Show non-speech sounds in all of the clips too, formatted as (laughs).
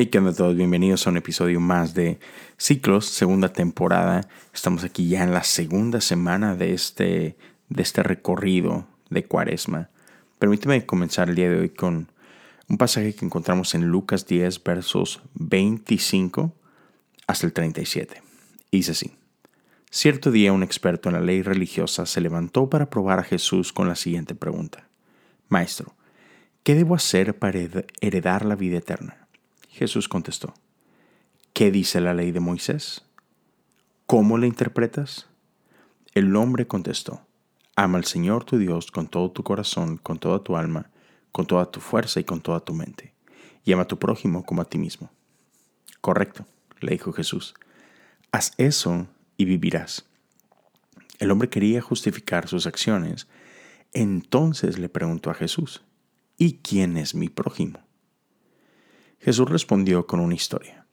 Hey, ¿qué onda todos? Bienvenidos a un episodio más de Ciclos, segunda temporada. Estamos aquí ya en la segunda semana de este, de este recorrido de Cuaresma. Permíteme comenzar el día de hoy con un pasaje que encontramos en Lucas 10, versos 25 hasta el 37. dice así. Cierto día un experto en la ley religiosa se levantó para probar a Jesús con la siguiente pregunta. Maestro, ¿qué debo hacer para heredar la vida eterna? Jesús contestó, ¿qué dice la ley de Moisés? ¿Cómo la interpretas? El hombre contestó, ama al Señor tu Dios con todo tu corazón, con toda tu alma, con toda tu fuerza y con toda tu mente, y ama a tu prójimo como a ti mismo. Correcto, le dijo Jesús, haz eso y vivirás. El hombre quería justificar sus acciones, entonces le preguntó a Jesús, ¿y quién es mi prójimo? Jesús respondió con una historia.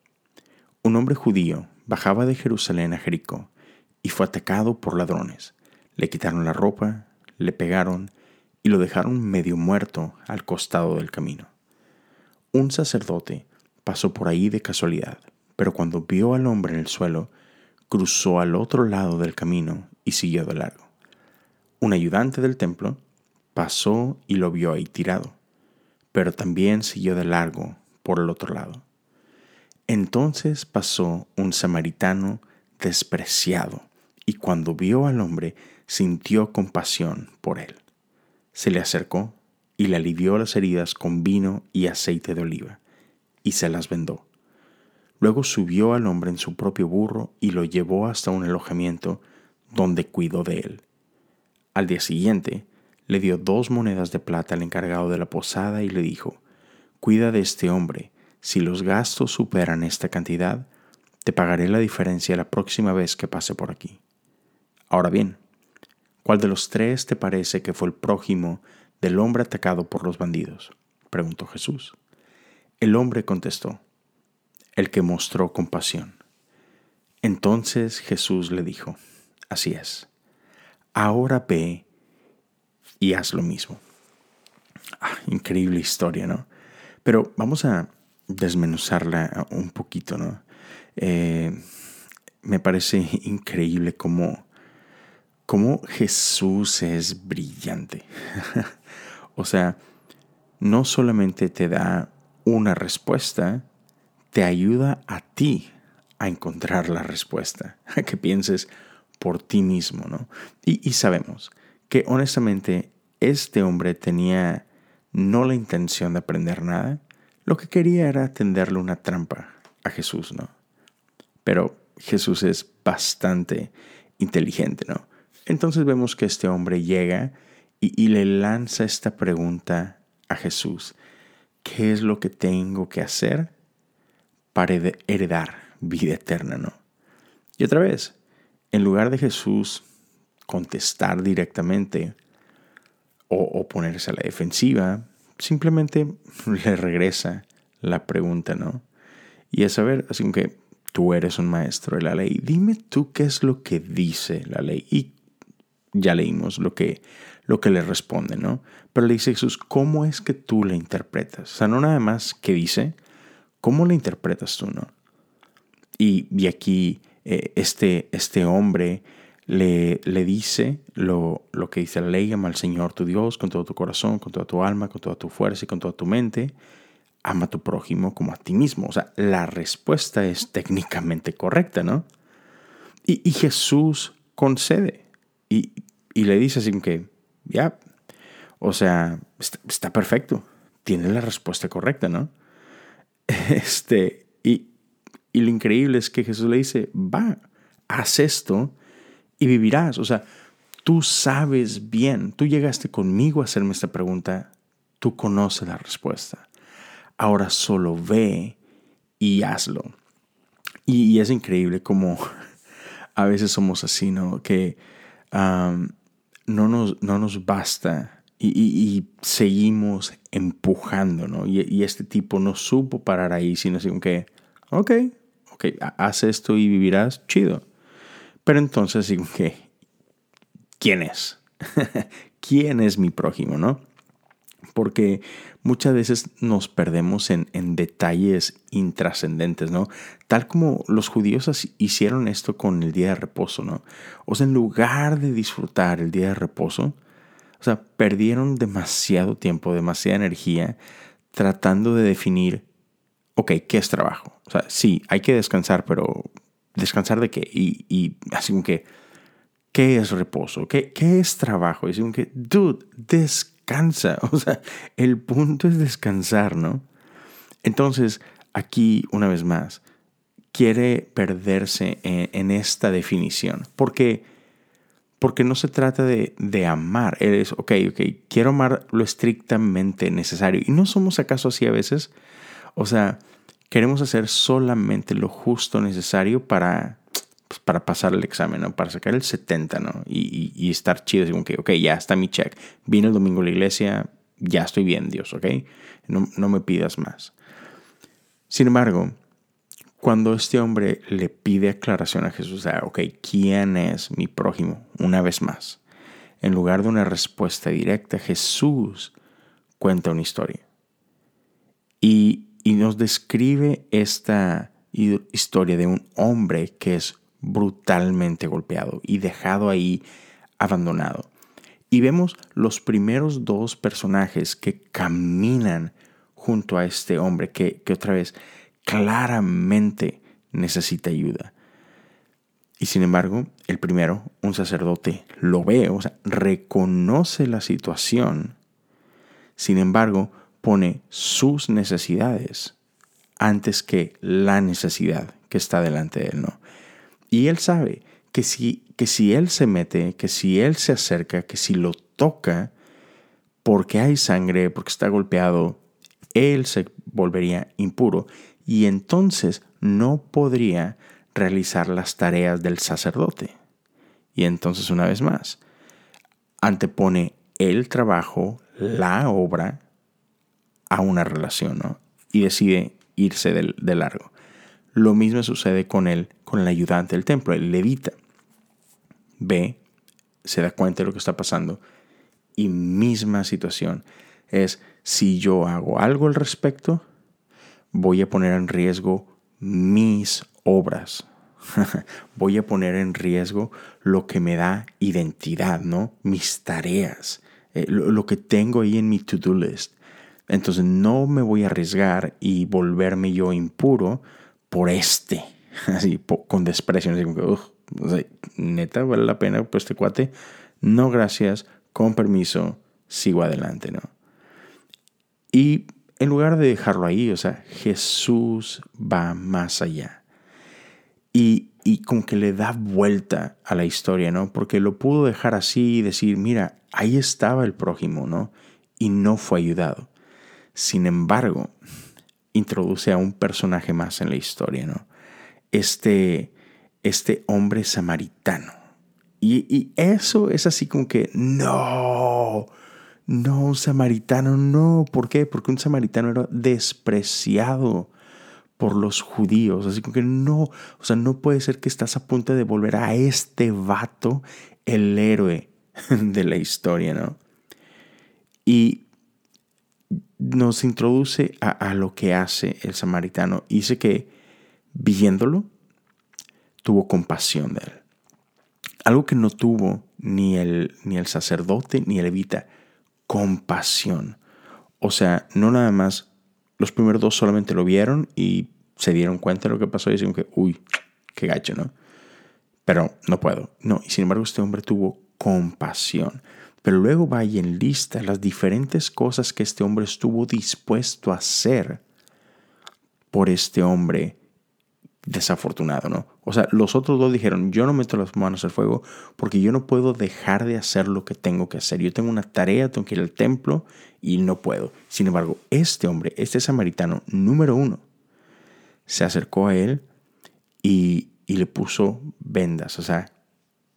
Un hombre judío bajaba de Jerusalén a Jericó y fue atacado por ladrones. Le quitaron la ropa, le pegaron y lo dejaron medio muerto al costado del camino. Un sacerdote pasó por ahí de casualidad, pero cuando vio al hombre en el suelo, cruzó al otro lado del camino y siguió de largo. Un ayudante del templo pasó y lo vio ahí tirado, pero también siguió de largo por el otro lado. Entonces pasó un samaritano despreciado y cuando vio al hombre sintió compasión por él. Se le acercó y le alivió las heridas con vino y aceite de oliva y se las vendó. Luego subió al hombre en su propio burro y lo llevó hasta un alojamiento donde cuidó de él. Al día siguiente, le dio dos monedas de plata al encargado de la posada y le dijo, Cuida de este hombre. Si los gastos superan esta cantidad, te pagaré la diferencia la próxima vez que pase por aquí. Ahora bien, ¿cuál de los tres te parece que fue el prójimo del hombre atacado por los bandidos? preguntó Jesús. El hombre contestó, el que mostró compasión. Entonces Jesús le dijo, así es, ahora ve y haz lo mismo. Ah, increíble historia, ¿no? Pero vamos a desmenuzarla un poquito, ¿no? Eh, me parece (laughs) increíble cómo, cómo Jesús es brillante. (laughs) o sea, no solamente te da una respuesta, te ayuda a ti a encontrar la respuesta, (laughs) a que pienses por ti mismo, ¿no? Y, y sabemos que honestamente este hombre tenía no la intención de aprender nada, lo que quería era tenderle una trampa a Jesús, ¿no? Pero Jesús es bastante inteligente, ¿no? Entonces vemos que este hombre llega y, le lanza esta pregunta a Jesús. ¿Qué es lo que tengo que hacer para heredar vida eterna, no? Y otra vez, en lugar de Jesús contestar directamente, o, ponerse a la defensiva, simplemente (laughs) le regresa la pregunta, ¿no? Y es saber, así que tú eres un maestro de la ley, dime tú qué es lo que dice la ley. Y ya leímos lo que, lo que le responde, ¿no? Pero le dice Jesús, ¿cómo es que tú la interpretas? O sea, no nada más que dice, ¿cómo la interpretas tú, no? Y, y aquí eh, este, este hombre le, le dice lo, lo, que dice la ley, ama al Señor tu Dios con todo tu corazón, con toda tu alma, con toda tu fuerza y con toda tu mente. Ama a tu prójimo como a ti mismo. O sea, la respuesta es técnicamente correcta, ¿no? Y, y Jesús concede y, y, le dice así que, ya, o sea, está, está, perfecto, tiene la respuesta correcta, ¿no? (laughs) Este, y, y lo increíble es que Jesús le dice, va, haz esto y vivirás. O sea, tú sabes bien, tú llegaste conmigo a hacerme esta pregunta, tú conoces la respuesta. Ahora solo ve y hazlo. Y, es increíble como (laughs) a veces somos así, ¿no? Que no, nos, no nos basta y, seguimos empujando, ¿no? Y, este tipo no supo parar ahí, sino así que, ok, ok, haz esto y vivirás, chido. Pero entonces digo que, ¿quién es? (laughs) ¿Quién es mi prójimo, no? porque muchas veces nos perdemos en, detalles intrascendentes, ¿no? Tal como los judíos hicieron esto con el día de reposo, ¿no? O sea, en lugar de disfrutar el día de reposo, o sea, perdieron demasiado tiempo, demasiada energía tratando de definir, ok, ¿qué es trabajo? O sea, sí, hay que descansar, pero ¿descansar de qué? Y, y así como que, ¿qué es reposo? ¿Qué, qué es trabajo? Y así como que, dude, descansa cansa. (laughs) O sea, el punto es descansar, ¿no? Entonces, aquí, una vez más, quiere perderse en, esta definición. Porque, porque no se trata de, de amar. Es, ok, ok, quiero amar lo estrictamente necesario. ¿Y no somos acaso así a veces? O sea, queremos hacer solamente lo justo necesario para pues, para pasar el examen, ¿no? Para sacar el 70, ¿no? Y, estar chido, como que, ok, ya está mi check. Vine el domingo a la iglesia, ya estoy bien, Dios, ¿ok? No, no me pidas más. Sin embargo, cuando este hombre le pide aclaración a Jesús, o ok, ¿quién es mi prójimo? Una vez más, en lugar de una respuesta directa, Jesús cuenta una historia. Y, y nos describe esta historia de un hombre que es brutalmente golpeado y dejado ahí abandonado. Y vemos los primeros dos personajes que caminan junto a este hombre que, otra vez claramente necesita ayuda. Y sin embargo, el primero, un sacerdote, lo ve, o sea, reconoce la situación. Sin embargo, pone sus necesidades antes que la necesidad que está delante de él, ¿no? Y él sabe que si, que si él se mete, que si él se acerca, que si lo toca, porque hay sangre, porque está golpeado, él se volvería impuro y entonces no podría realizar las tareas del sacerdote. Y entonces una vez más, antepone el trabajo, la obra, a una relación, ¿no? Y decide irse de largo. Lo mismo sucede con él, con el ayudante del templo, el levita. Ve, se da cuenta de lo que está pasando y misma situación. Es si yo hago algo al respecto, voy a poner en riesgo mis obras. (laughs) voy a poner en riesgo lo que me da identidad, ¿no? Mis tareas, eh, lo, que tengo ahí en mi to-do list. Entonces no me voy a arriesgar y volverme yo impuro por este, (laughs) así con desprecio, así como que, neta, vale la pena, pues este cuate, no gracias, con permiso, sigo adelante, ¿no? Y en lugar de dejarlo ahí, o sea, Jesús va más allá. Y, y como que le da vuelta a la historia, ¿no? Porque lo pudo dejar así y decir, mira, ahí estaba el prójimo, ¿no? Y no fue ayudado. Sin embargo, introduce a un personaje más en la historia, ¿no? Este, este hombre samaritano. Y, eso es así como que, no, no, un samaritano, no. ¿Por qué? Porque un samaritano era despreciado por los judíos. Así como que no, o sea, no puede ser que estás a punto de volver a este vato el héroe (laughs) de la historia, ¿no? Y nos introduce a, lo que hace el samaritano. dice que viéndolo, tuvo compasión de él. Algo que no tuvo ni el, ni el sacerdote ni el levita, compasión. O sea, no nada más, los primeros dos solamente lo vieron y se dieron cuenta de lo que pasó y dijeron que, uy, qué gacho, ¿no? Pero no puedo. No, y sin embargo este hombre tuvo compasión. Pero luego va y enlista las diferentes cosas que este hombre estuvo dispuesto a hacer por este hombre desafortunado, ¿no? O sea, los otros dos dijeron, yo no meto las manos al fuego porque yo no puedo dejar de hacer lo que tengo que hacer. Yo tengo una tarea, tengo que ir al templo y no puedo. Sin embargo, este hombre, este samaritano número uno, se acercó a él y, y le puso vendas, o sea,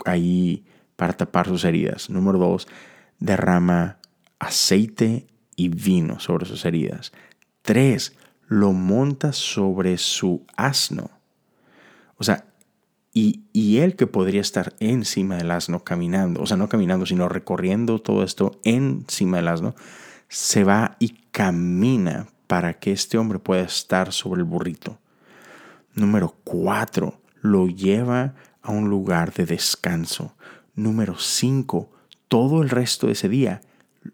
ahí para tapar sus heridas. Número dos, derrama aceite y vino sobre sus heridas. Tres, lo monta sobre su asno. O sea, y, él que podría estar encima del asno caminando, o sea, no caminando, sino recorriendo todo esto encima del asno, se va y camina para que este hombre pueda estar sobre el burrito. Número cuatro, lo lleva a un lugar de descanso. Número cinco, todo el resto de ese día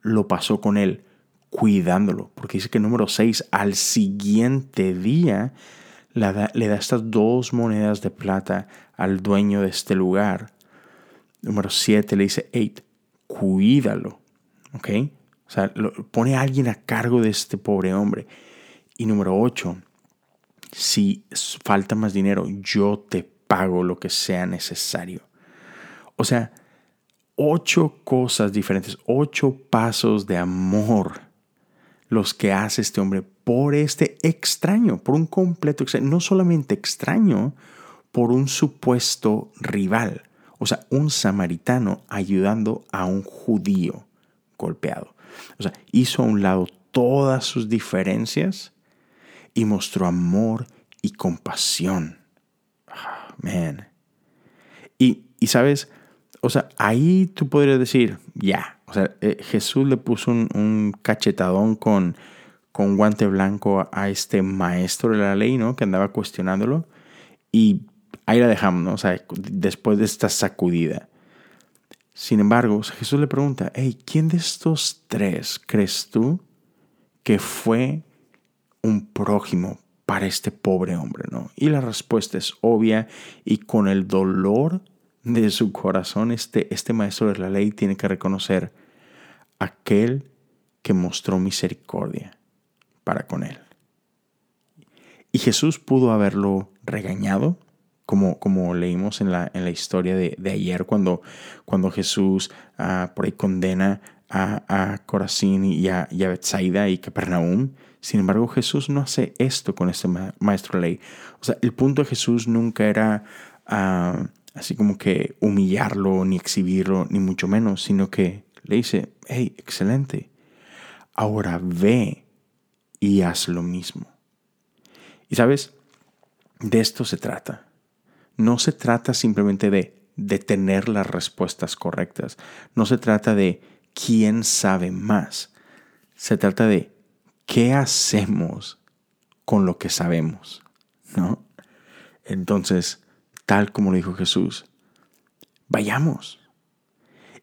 lo pasó con él, cuidándolo. Porque dice que número seis, al siguiente día le da, estas dos monedas de plata al dueño de este lugar. Número siete le dice, hey, cuídalo. ¿Ok? O sea, pone a alguien a cargo de este pobre hombre. Y número ocho, si falta más dinero, yo te pago lo que sea necesario. O sea, ocho cosas diferentes, ocho pasos de amor los que hace este hombre por este extraño, por un completo extraño, no solamente extraño, por un supuesto rival, o sea, un samaritano ayudando a un judío golpeado. O sea, hizo a un lado todas sus diferencias y mostró amor y compasión. Man. Y, y, sabes, o sea, ahí tú podrías decir, ya, o sea, eh, Jesús le puso un, cachetadón con, con guante blanco a este maestro de la ley, ¿no? Que andaba cuestionándolo. Y ahí la dejamos, ¿no? O sea, después de esta sacudida. Sin embargo, Jesús le pregunta, hey, ¿quién de estos tres crees tú que fue un prójimo para este pobre hombre, no? Y la respuesta es obvia y con el dolor de su corazón, este, este maestro de la ley tiene que reconocer aquel que mostró misericordia para con él. Y Jesús pudo haberlo regañado, como, como leímos en la, en la historia de, ayer, cuando, cuando Jesús ah, por ahí condena a, a Corazín y a, y a Bethsaida y Capernaum. Sin embargo, Jesús no hace esto con este maestro de ley. O sea, el punto de Jesús nunca era ah, así como que humillarlo, ni exhibirlo, ni mucho menos, sino que le dice, hey, excelente, ahora ve y haz lo mismo. Y sabes, de esto se trata no se trata simplemente de, de tener las respuestas correctas. No se trata de quién sabe más. Se trata de qué hacemos con lo que sabemos, ¿no? Entonces, tal como lo dijo Jesús, vayamos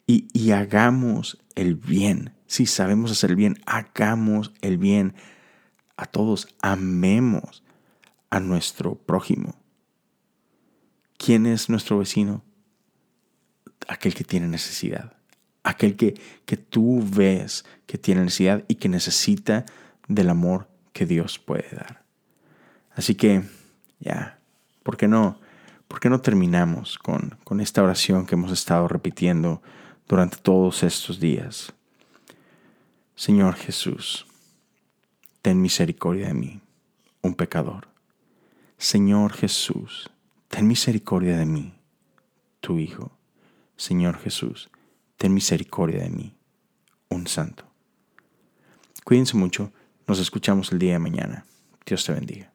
y, y, hagamos el bien. Si sabemos hacer el bien, hagamos el bien a todos. Amemos a nuestro prójimo. ¿Quién es nuestro vecino? Aquel que tiene necesidad. Aquel que, que tú ves que tiene necesidad y que necesita del amor que Dios puede dar. Así que, ya, ¿por qué no? ¿Por qué no terminamos con, con esta oración que hemos estado repitiendo durante todos estos días? Señor Jesús, ten misericordia de mí, un pecador. Señor Jesús, ten misericordia de mí, tu Hijo. Señor Jesús, ten misericordia de mí, un santo. Cuídense mucho, nos escuchamos el día de mañana. Dios te bendiga.